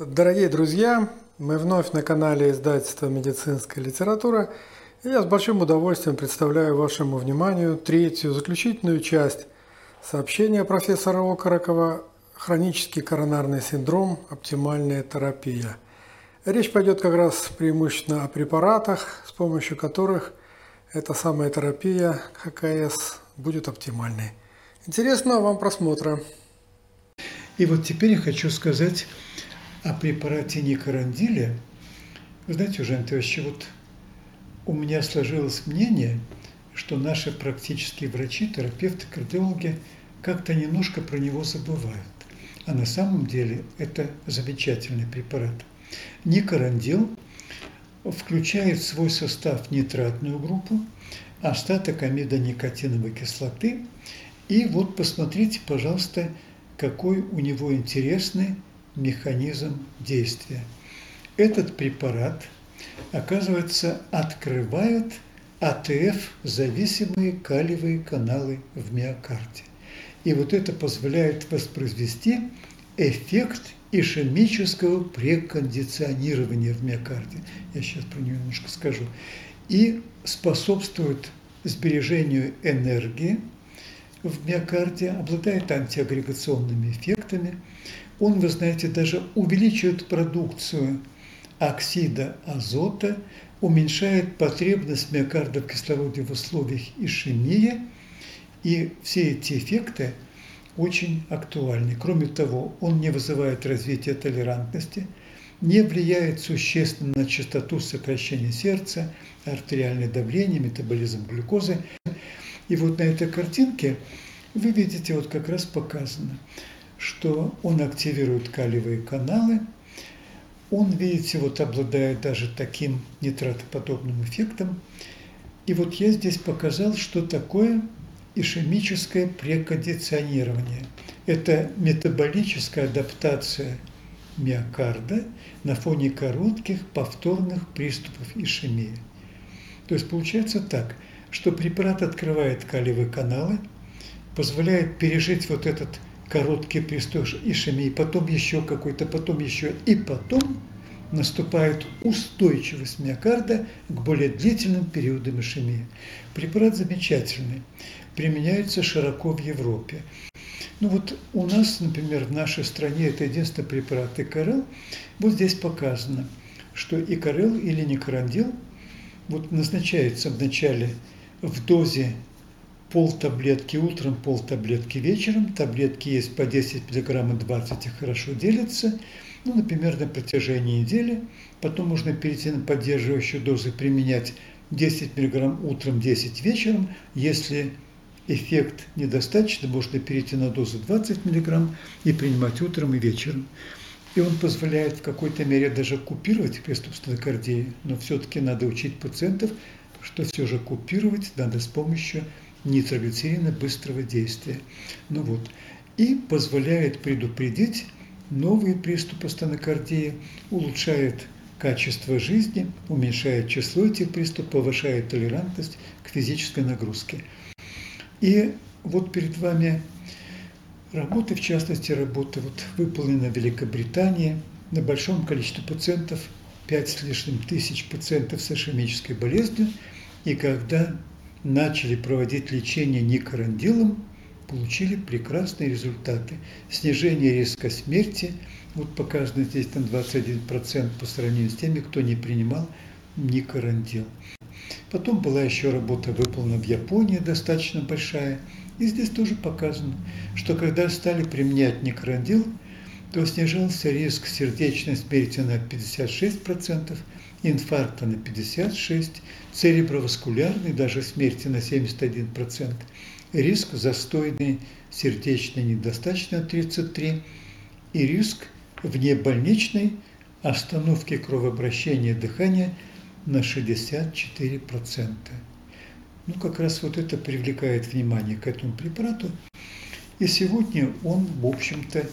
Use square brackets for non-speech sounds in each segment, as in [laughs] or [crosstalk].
Дорогие друзья, мы вновь на канале издательства «Медицинская литература». И я с большим удовольствием представляю вашему вниманию третью, заключительную часть сообщения профессора Окорокова «Хронический коронарный синдром. Оптимальная терапия». Речь пойдет как раз преимущественно о препаратах, с помощью которых эта самая терапия ХКС будет оптимальной. Интересного вам просмотра. И вот теперь я хочу сказать о препарате Никарандиле. Вы знаете, уже Антонович, вот у меня сложилось мнение, что наши практические врачи, терапевты, кардиологи как-то немножко про него забывают. А на самом деле это замечательный препарат. Никарандил включает в свой состав нитратную группу, остаток амидоникотиновой кислоты. И вот посмотрите, пожалуйста, какой у него интересный механизм действия. Этот препарат, оказывается, открывает АТФ-зависимые калиевые каналы в миокарде. И вот это позволяет воспроизвести эффект ишемического прекондиционирования в миокарде. Я сейчас про него немножко скажу. И способствует сбережению энергии – в миокарде, обладает антиагрегационными эффектами. Он, вы знаете, даже увеличивает продукцию оксида азота, уменьшает потребность миокарда в кислороде в условиях ишемии. И все эти эффекты очень актуальны. Кроме того, он не вызывает развития толерантности, не влияет существенно на частоту сокращения сердца, артериальное давление, метаболизм глюкозы. И вот на этой картинке вы видите, вот как раз показано, что он активирует калиевые каналы, он, видите, вот обладает даже таким нитратоподобным эффектом. И вот я здесь показал, что такое ишемическое прекондиционирование. Это метаболическая адаптация миокарда на фоне коротких повторных приступов ишемии. То есть получается так – что препарат открывает калиевые каналы, позволяет пережить вот этот короткий приступ ишемии, потом еще какой-то, потом еще, и потом наступает устойчивость миокарда к более длительным периодам ишемии. Препарат замечательный, применяется широко в Европе. Ну вот у нас, например, в нашей стране это единственный препарат икорел. Вот здесь показано, что икорел или никорандил вот назначается в начале в дозе пол таблетки утром, пол таблетки вечером. Таблетки есть по 10 мг и 20 их хорошо делятся. Ну, например, на протяжении недели. Потом можно перейти на поддерживающую дозу, применять 10 мг утром, 10 вечером. Если эффект недостаточно, можно перейти на дозу 20 мг и принимать утром и вечером. И он позволяет в какой-то мере даже купировать приступ стенокардии, но все-таки надо учить пациентов что все же купировать надо с помощью нитроглицерина быстрого действия. Ну вот. И позволяет предупредить новые приступы стенокардии, улучшает качество жизни, уменьшает число этих приступов, повышает толерантность к физической нагрузке. И вот перед вами работа, в частности, работа вот выполнена в Великобритании на большом количестве пациентов, 5 с лишним тысяч пациентов с ишемической болезнью – и когда начали проводить лечение никорандилом, получили прекрасные результаты. Снижение риска смерти, вот показано здесь там 21% по сравнению с теми, кто не принимал никорандил. Потом была еще работа выполнена в Японии, достаточно большая. И здесь тоже показано, что когда стали применять никорандил, то снижался риск сердечной смерти на 56%, инфаркта на 56%, цереброваскулярной даже смерти на 71%, риск застойной сердечной недостаточной на 33% и риск внебольничной остановки кровообращения дыхания на 64%. Ну, как раз вот это привлекает внимание к этому препарату. И сегодня он, в общем-то,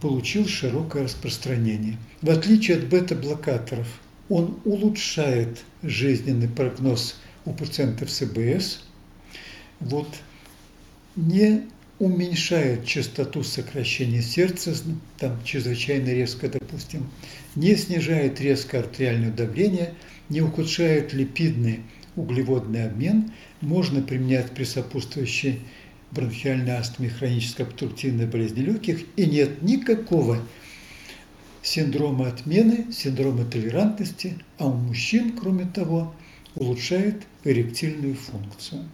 получил широкое распространение. В отличие от бета-блокаторов, он улучшает жизненный прогноз у пациентов СБС. Вот. Не уменьшает частоту сокращения сердца, там чрезвычайно резко, допустим, не снижает резко артериальное давление, не ухудшает липидный углеводный обмен, можно применять при сопутствующей бронхиальной астме, хронической обструктивной болезни легких, и нет никакого синдрома отмены, синдрома толерантности, а у мужчин, кроме того, улучшает эректильную функцию.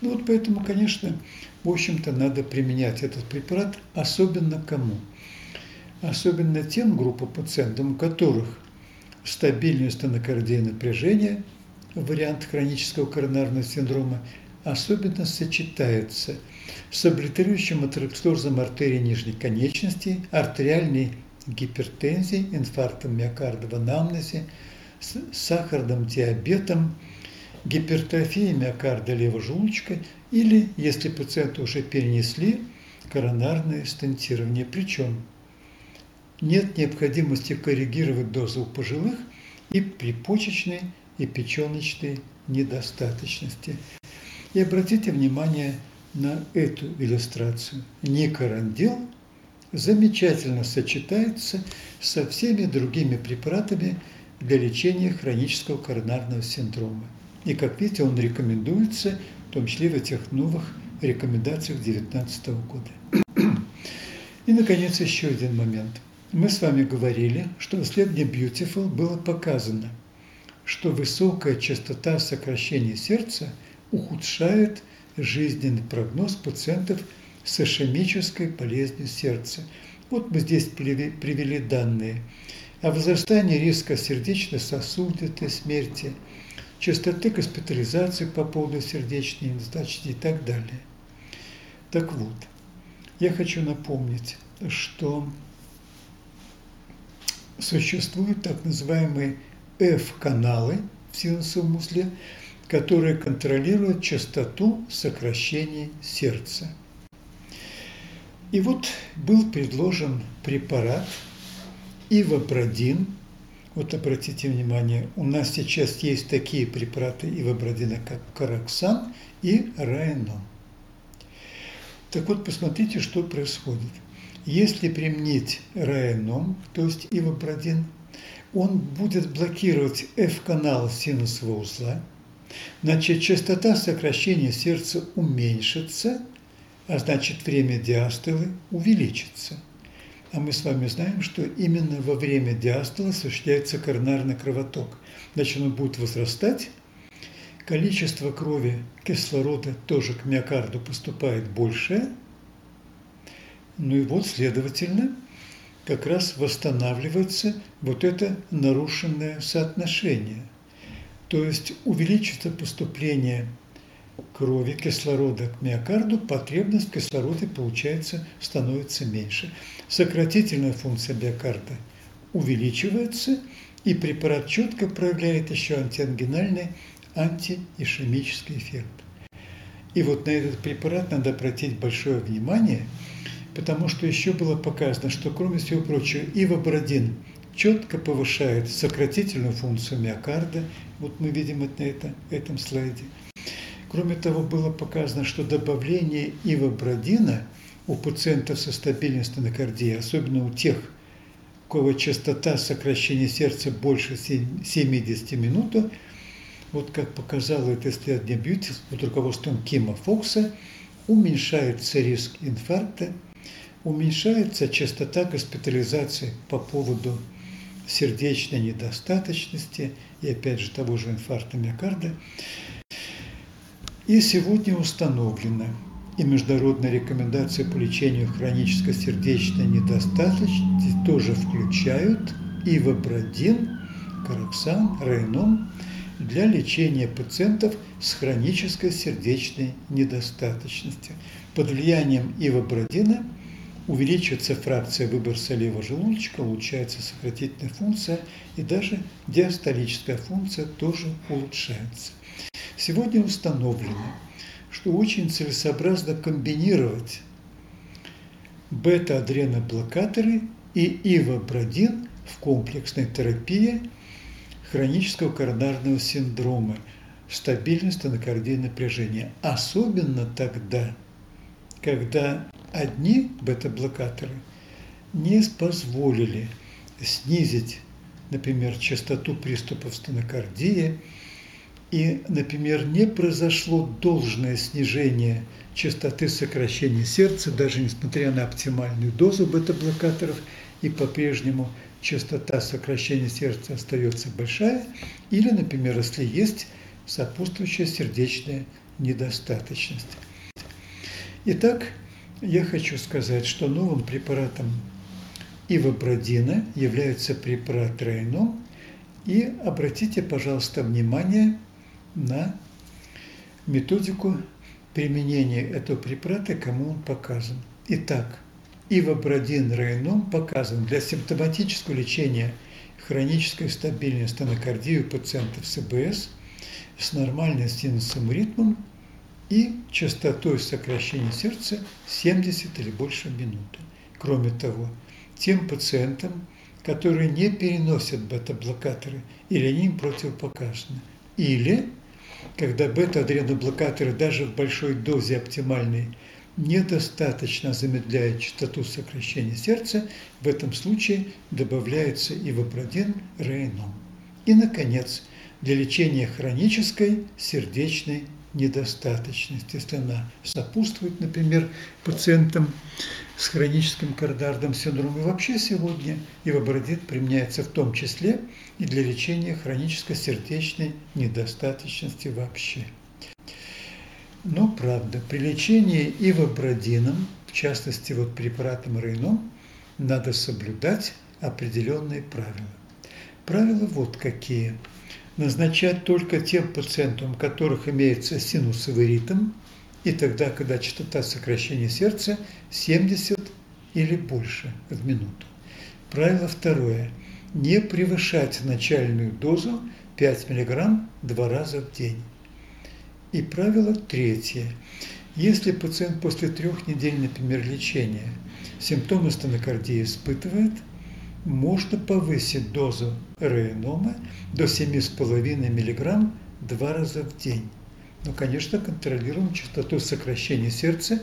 Ну вот поэтому, конечно, в общем-то, надо применять этот препарат, особенно кому? Особенно тем группам пациентов, у которых стабильное стенокардия напряжение, вариант хронического коронарного синдрома, особенно сочетается с облитерирующим атеросклерозом артерии нижней конечности, артериальной гипертензией, инфарктом миокарда в анамнезе, с сахарным диабетом, гипертрофией миокарда левого желудочка или, если пациенты уже перенесли, коронарное стентирование. Причем нет необходимости коррегировать дозу у пожилых и при почечной и печеночной недостаточности. И обратите внимание на эту иллюстрацию. Никорандил замечательно сочетается со всеми другими препаратами для лечения хронического коронарного синдрома. И, как видите, он рекомендуется, в том числе в этих новых рекомендациях 2019 года. И, наконец, еще один момент. Мы с вами говорили, что в исследовании Beautiful было показано, что высокая частота сокращения сердца ухудшает жизненный прогноз пациентов с ишемической болезнью сердца. Вот мы здесь привели данные о возрастании риска сердечно-сосудистой смерти, частоты госпитализации по поводу сердечной недостаточности и так далее. Так вот, я хочу напомнить, что существуют так называемые F-каналы в синусовом узле, которые контролируют частоту сокращения сердца. И вот был предложен препарат ивабрадин – вот обратите внимание, у нас сейчас есть такие препараты ивабрадина, как караксан и раэном. Так вот, посмотрите, что происходит. Если применить раэном, то есть ивабрадин, он будет блокировать F-канал синусового узла, значит, частота сокращения сердца уменьшится, а значит, время диастолы увеличится – а мы с вами знаем, что именно во время диастола осуществляется коронарный кровоток. Значит, он будет возрастать, количество крови кислорода тоже к миокарду поступает больше, ну и вот, следовательно, как раз восстанавливается вот это нарушенное соотношение. То есть увеличится поступление крови кислорода к миокарду, потребность в кислороде, получается, становится меньше. Сократительная функция биокарда увеличивается, и препарат четко проявляет еще антиангинальный антиишемический эффект. И вот на этот препарат надо обратить большое внимание, потому что еще было показано, что кроме всего прочего, ивабрадин четко повышает сократительную функцию миокарда. Вот мы видим это на это, этом слайде – Кроме того, было показано, что добавление ивабрадина у пациентов со стабильной стенокардией, особенно у тех, у кого частота сокращения сердца больше 70 минут, вот как показало это исследование Бьюти под руководством Кима Фокса, уменьшается риск инфаркта, уменьшается частота госпитализации по поводу сердечной недостаточности и опять же того же инфаркта миокарда. И сегодня установлено и международные рекомендации по лечению хронической сердечной недостаточности тоже включают ивабрадин, караксан, рейном для лечения пациентов с хронической сердечной недостаточностью. Под влиянием ивабрадина увеличивается фракция выброса левого желудочка, улучшается сократительная функция и даже диастолическая функция тоже улучшается. Сегодня установлено, что очень целесообразно комбинировать бета-адреноблокаторы и ивабрадин в комплексной терапии хронического коронарного синдрома, стабильность анакардии напряжения. Особенно тогда, когда одни бета-блокаторы не позволили снизить, например, частоту приступов стенокардии, и, например, не произошло должное снижение частоты сокращения сердца, даже несмотря на оптимальную дозу бета-блокаторов, и по-прежнему частота сокращения сердца остается большая, или, например, если есть сопутствующая сердечная недостаточность. Итак, я хочу сказать, что новым препаратом ивабрадина является препарат Рейном. И обратите, пожалуйста, внимание на методику применения этого препарата, кому он показан. Итак, ивабрадин Рейном показан для симптоматического лечения хронической стабильной стенокардии у пациентов с ИБС с нормальным синусом ритмом и частотой сокращения сердца 70 или больше минуты. Кроме того, тем пациентам, которые не переносят бета-блокаторы или они им противопоказаны. Или, когда бета-адреноблокаторы даже в большой дозе оптимальной недостаточно замедляют частоту сокращения сердца, в этом случае добавляется ивабрадин рейном. И, наконец, для лечения хронической сердечной недостаточность, если она сопутствует, например, пациентам с хроническим кардардом синдромом. И вообще сегодня ивабрадит применяется в том числе и для лечения хронической сердечной недостаточности вообще. Но правда, при лечении ивабрадином, в частности вот препаратом Рейном, надо соблюдать определенные правила. Правила вот какие – назначать только тем пациентам, у которых имеется синусовый ритм, и тогда, когда частота сокращения сердца 70 или больше в минуту. Правило второе. Не превышать начальную дозу 5 мг два раза в день. И правило третье. Если пациент после трех недель, например, лечения симптомы стенокардии испытывает – можно повысить дозу рейнома до 7,5 мг два раза в день. Но, конечно, контролируем частоту сокращения сердца,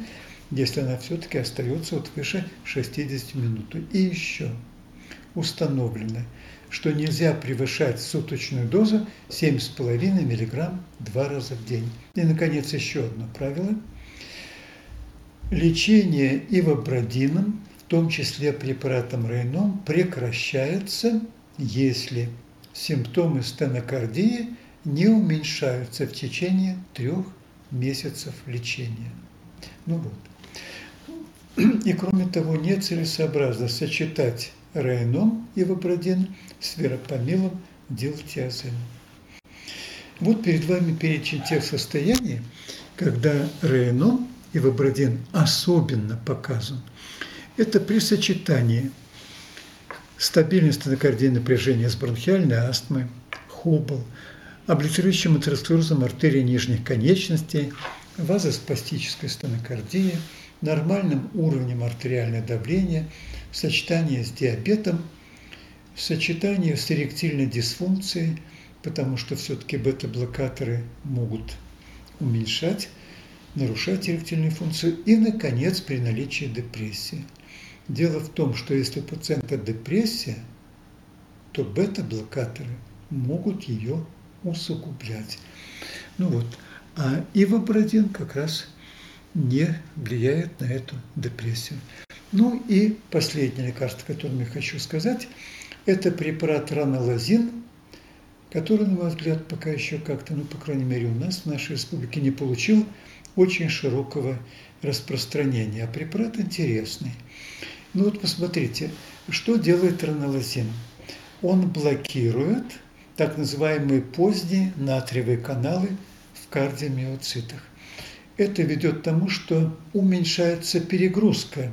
если она все-таки остается вот выше 60 минут. И еще установлено, что нельзя превышать суточную дозу 7,5 мг два раза в день. И, наконец, еще одно правило. Лечение ивабрадином том числе препаратом Рейном, прекращается, если симптомы стенокардии не уменьшаются в течение трех месяцев лечения. Ну вот. И кроме того, нецелесообразно сочетать Рейном и Вабрадин с веропамилом дилтиазином. Вот перед вами перечень тех состояний, когда Рейном и Вабрадин особенно показан – это при сочетании стабильности стенокардии напряжения с бронхиальной астмой, хобл, облитерующим атеросклерозом артерии нижних конечностей, вазоспастической стенокардии, нормальным уровнем артериального давления, в сочетании с диабетом, в сочетании с эректильной дисфункцией, потому что все-таки бета-блокаторы могут уменьшать, нарушать эректильную функцию, и, наконец, при наличии депрессии – Дело в том, что если у пациента депрессия, то бета-блокаторы могут ее усугублять. Ну вот, а ивабрадин как раз не влияет на эту депрессию. Ну и последнее лекарство, которое я хочу сказать, это препарат ранолазин, который, на мой взгляд, пока еще как-то, ну, по крайней мере, у нас в нашей республике не получил очень широкого распространения. А препарат интересный. Ну вот посмотрите, что делает ранолазин? Он блокирует так называемые поздние натриевые каналы в кардиомиоцитах. Это ведет к тому, что уменьшается перегрузка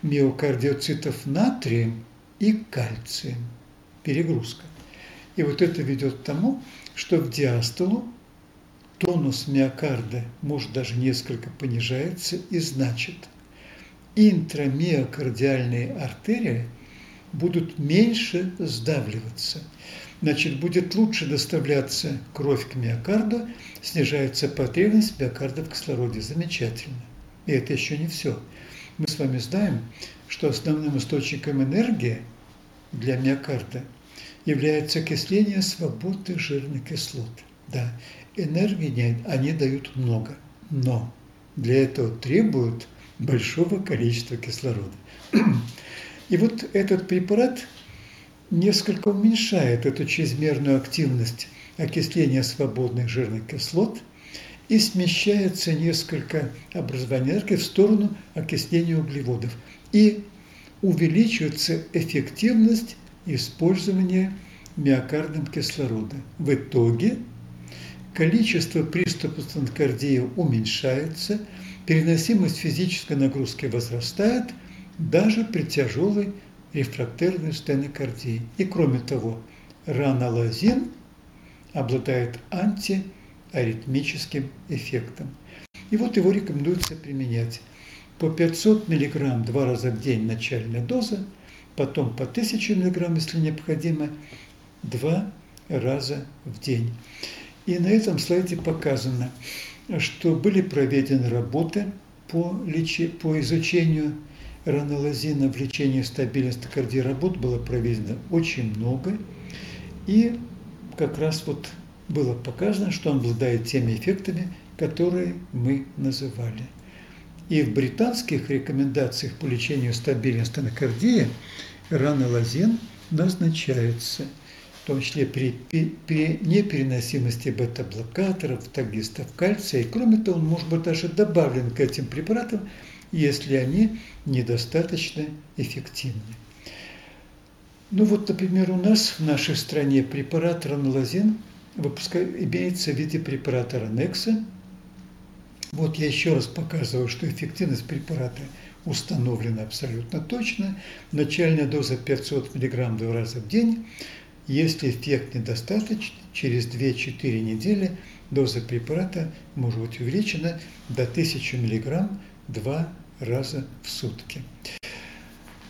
миокардиоцитов натрием и кальцием. Перегрузка. И вот это ведет к тому, что в диастолу тонус миокарда может даже несколько понижается и значит – интрамиокардиальные артерии будут меньше сдавливаться. Значит, будет лучше доставляться кровь к миокарду, снижается потребность миокарда в кислороде. Замечательно. И это еще не все. Мы с вами знаем, что основным источником энергии для миокарда является окисление свободных жирных кислот. Да, энергии они дают много, но для этого требуют большого количества кислорода. И вот этот препарат несколько уменьшает эту чрезмерную активность окисления свободных жирных кислот и смещается несколько образования энергии в сторону окисления углеводов. И увеличивается эффективность использования миокардом кислорода. В итоге количество приступов стенокардии уменьшается, переносимость физической нагрузки возрастает даже при тяжелой рефрактерной стенокардии. И кроме того, ранолазин обладает антиаритмическим эффектом. И вот его рекомендуется применять по 500 мг два раза в день начальная доза, потом по 1000 мг, если необходимо, два раза в день. И на этом слайде показано, что были проведены работы по, лечи, по изучению ранолазина в лечении стабильности кардии. Работ было проведено очень много. И как раз вот было показано, что он обладает теми эффектами, которые мы называли. И в британских рекомендациях по лечению стабильности стенокардии ранолазин назначается – том числе при, при непереносимости бета-блокаторов, тагистов кальция. И кроме того, он может быть даже добавлен к этим препаратам, если они недостаточно эффективны. Ну вот, например, у нас в нашей стране препарат ранолазин имеется в виде препарата Ранекса. Вот я еще раз показываю, что эффективность препарата установлена абсолютно точно. Начальная доза 500 мг два раза в день. Если эффект недостаточный, через 2-4 недели доза препарата может быть увеличена до 1000 мг два раза в сутки.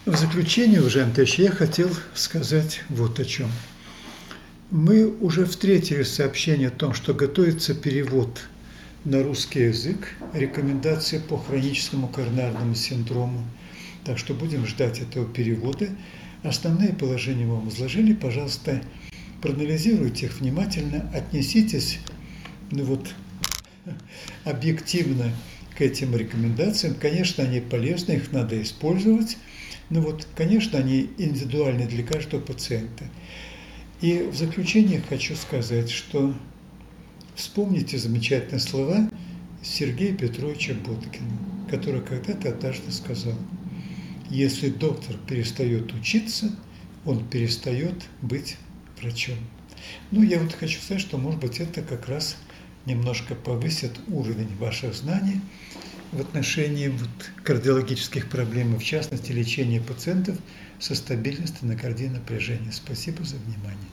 В заключение, уважаемые товарищи, я хотел сказать вот о чем. Мы уже встретили сообщение о том, что готовится перевод на русский язык рекомендации по хроническому коронарному синдрому. Так что будем ждать этого перевода. Основные положения вам изложили. Пожалуйста, проанализируйте их внимательно, отнеситесь ну вот, [laughs] объективно к этим рекомендациям. Конечно, они полезны, их надо использовать. Но вот, конечно, они индивидуальны для каждого пациента. И в заключение хочу сказать, что вспомните замечательные слова Сергея Петровича Боткина, который когда-то однажды сказал – если доктор перестает учиться, он перестает быть врачом. Ну, я вот хочу сказать, что, может быть, это как раз немножко повысит уровень ваших знаний в отношении вот кардиологических проблем, в частности, лечения пациентов со стабильностью на напряжения. Спасибо за внимание.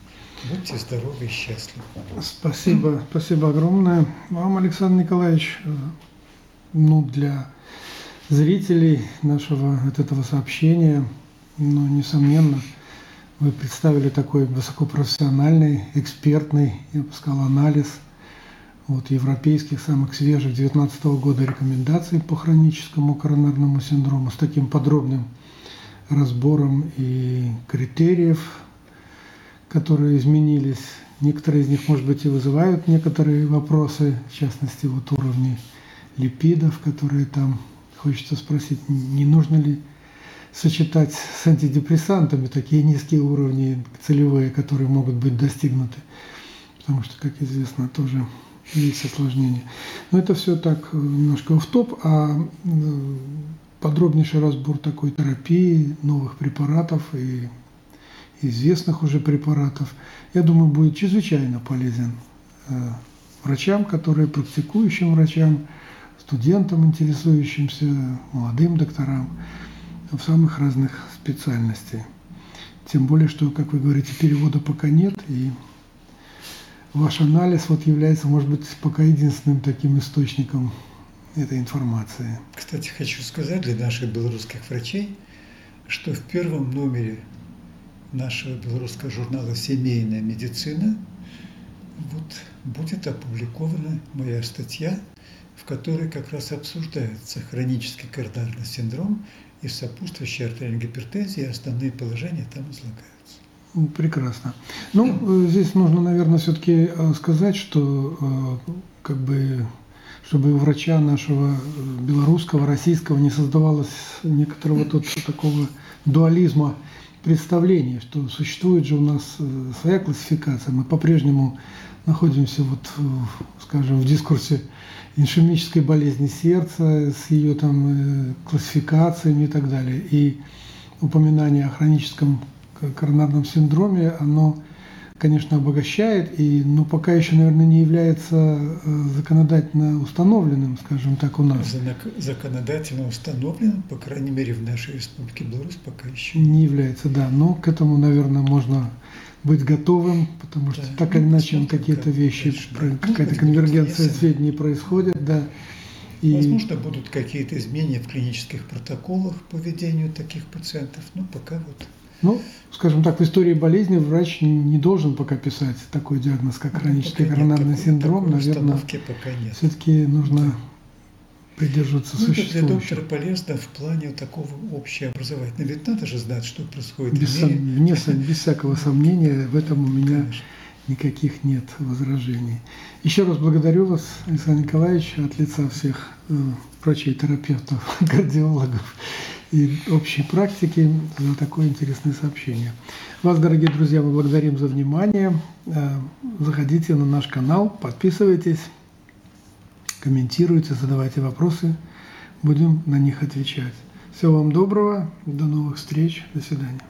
Будьте здоровы и счастливы. Спасибо, спасибо огромное вам, Александр Николаевич. Ну, для зрителей нашего от этого сообщения. Но, несомненно, вы представили такой высокопрофессиональный, экспертный, я бы сказал, анализ вот, европейских самых свежих 2019 года рекомендаций по хроническому коронарному синдрому с таким подробным разбором и критериев, которые изменились. Некоторые из них, может быть, и вызывают некоторые вопросы, в частности, вот уровни липидов, которые там Хочется спросить, не нужно ли сочетать с антидепрессантами такие низкие уровни целевые, которые могут быть достигнуты. Потому что, как известно, тоже есть осложнения. Но это все так э, немножко в топ, а э, подробнейший разбор такой терапии, новых препаратов и известных уже препаратов, я думаю, будет чрезвычайно полезен э, врачам, которые практикующим врачам, студентам, интересующимся, молодым докторам в самых разных специальностей. Тем более, что, как вы говорите, перевода пока нет, и ваш анализ вот является, может быть, пока единственным таким источником этой информации. Кстати, хочу сказать для наших белорусских врачей, что в первом номере нашего белорусского журнала «Семейная медицина» вот будет опубликована моя статья в которой как раз обсуждается хронический коронарный синдром и сопутствующая артериальная гипертензия, и основные положения там излагаются. Прекрасно. Ну, э, здесь нужно, наверное, все-таки э, сказать, что э, как бы чтобы у врача нашего белорусского, российского не создавалось некоторого тут такого дуализма представления, что существует же у нас своя классификация. Мы по-прежнему находимся, вот, скажем, в дискурсе ишемической болезни сердца с ее там классификациями и так далее. И упоминание о хроническом коронарном синдроме, оно, конечно, обогащает, и, но пока еще, наверное, не является э, законодательно установленным, скажем так, у нас. Законодательно установленным, по крайней мере, в нашей республике Беларусь пока еще. Не является, да. Но к этому, наверное, можно быть готовым, потому что да, так или иначе какие-то вещи, какая-то ну, конвергенция сведений происходит, да. И... Возможно, будут какие-то изменения в клинических протоколах по ведению таких пациентов, но пока вот ну, скажем так, в истории болезни врач не должен пока писать такой диагноз, как ну, хронический коронарный такой, синдром. Наверное, все-таки нужно придерживаться ну, существующего. Для доктора полезно в плане такого общеобразовательного. Ведь надо же знать, что происходит без, в мире. Сом, без всякого сомнения, в этом у меня Конечно. никаких нет возражений. Еще раз благодарю вас, Александр Николаевич, от лица всех э, врачей, терапевтов, [laughs] кардиологов и общей практики за такое интересное сообщение. Вас, дорогие друзья, мы благодарим за внимание. Э, заходите на наш канал, подписывайтесь, комментируйте, задавайте вопросы. Будем на них отвечать. Всего вам доброго, до новых встреч, до свидания.